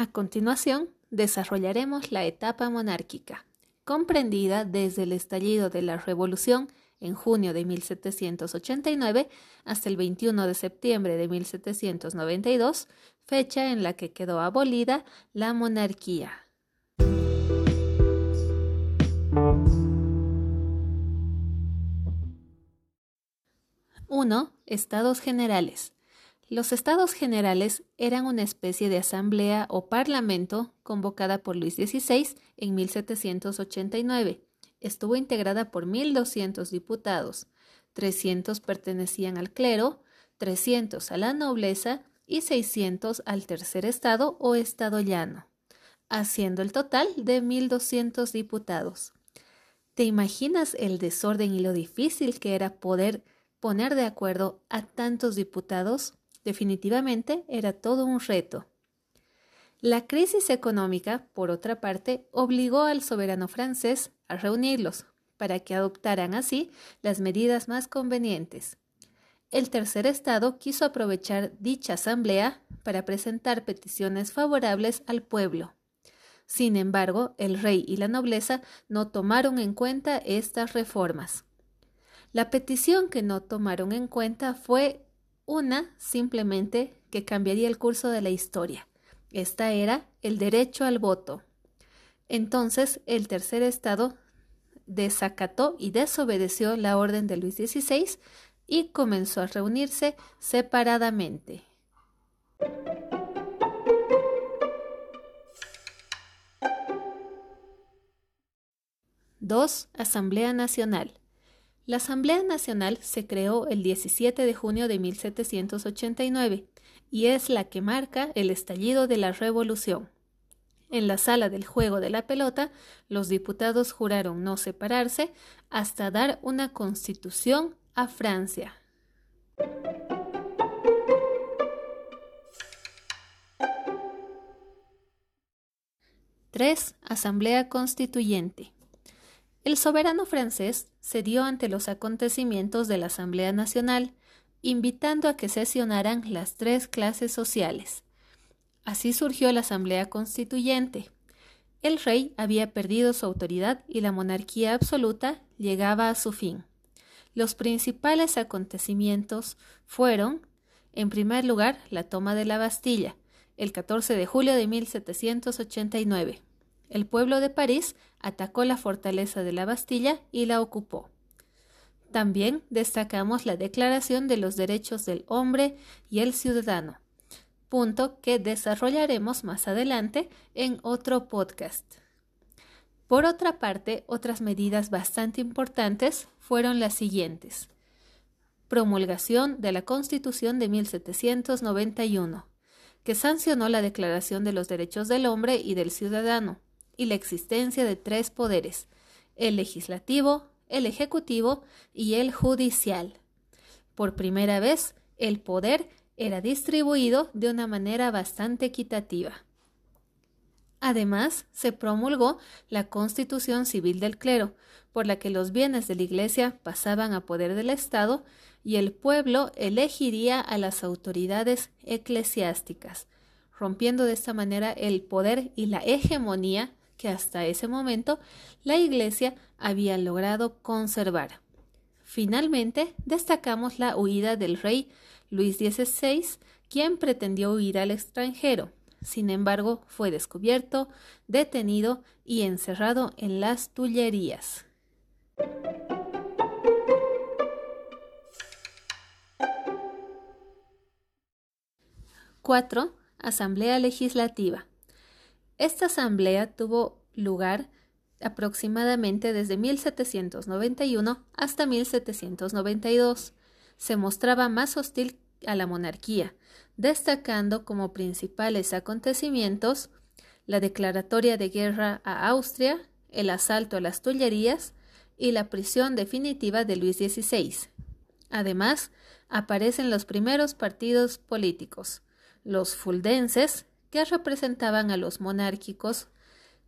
A continuación, desarrollaremos la etapa monárquica, comprendida desde el estallido de la Revolución en junio de 1789 hasta el 21 de septiembre de 1792, fecha en la que quedó abolida la monarquía. 1. Estados Generales. Los Estados Generales eran una especie de asamblea o parlamento convocada por Luis XVI en 1789. Estuvo integrada por 1.200 diputados, 300 pertenecían al clero, 300 a la nobleza y 600 al tercer estado o estado llano, haciendo el total de 1.200 diputados. ¿Te imaginas el desorden y lo difícil que era poder poner de acuerdo a tantos diputados? Definitivamente era todo un reto. La crisis económica, por otra parte, obligó al soberano francés a reunirlos para que adoptaran así las medidas más convenientes. El tercer estado quiso aprovechar dicha asamblea para presentar peticiones favorables al pueblo. Sin embargo, el rey y la nobleza no tomaron en cuenta estas reformas. La petición que no tomaron en cuenta fue una simplemente que cambiaría el curso de la historia. Esta era el derecho al voto. Entonces el tercer estado desacató y desobedeció la orden de Luis XVI y comenzó a reunirse separadamente. 2. Asamblea Nacional. La Asamblea Nacional se creó el 17 de junio de 1789 y es la que marca el estallido de la Revolución. En la sala del juego de la pelota, los diputados juraron no separarse hasta dar una constitución a Francia. 3. Asamblea Constituyente. El soberano francés cedió ante los acontecimientos de la Asamblea Nacional, invitando a que sesionaran las tres clases sociales. Así surgió la Asamblea Constituyente. El rey había perdido su autoridad y la monarquía absoluta llegaba a su fin. Los principales acontecimientos fueron, en primer lugar, la toma de la Bastilla, el 14 de julio de 1789 el pueblo de París atacó la fortaleza de la Bastilla y la ocupó. También destacamos la Declaración de los Derechos del Hombre y el Ciudadano, punto que desarrollaremos más adelante en otro podcast. Por otra parte, otras medidas bastante importantes fueron las siguientes. Promulgación de la Constitución de 1791, que sancionó la Declaración de los Derechos del Hombre y del Ciudadano, y la existencia de tres poderes, el legislativo, el ejecutivo y el judicial. Por primera vez, el poder era distribuido de una manera bastante equitativa. Además, se promulgó la Constitución Civil del Clero, por la que los bienes de la Iglesia pasaban a poder del Estado y el pueblo elegiría a las autoridades eclesiásticas, rompiendo de esta manera el poder y la hegemonía que hasta ese momento la Iglesia había logrado conservar. Finalmente, destacamos la huida del rey Luis XVI, quien pretendió huir al extranjero. Sin embargo, fue descubierto, detenido y encerrado en las Tullerías. 4. Asamblea Legislativa. Esta asamblea tuvo lugar aproximadamente desde 1791 hasta 1792. Se mostraba más hostil a la monarquía, destacando como principales acontecimientos la declaratoria de guerra a Austria, el asalto a las Tullerías y la prisión definitiva de Luis XVI. Además, aparecen los primeros partidos políticos, los fuldenses, que representaban a los monárquicos,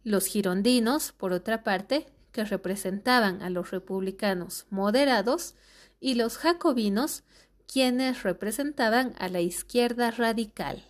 los girondinos, por otra parte, que representaban a los republicanos moderados, y los jacobinos, quienes representaban a la izquierda radical.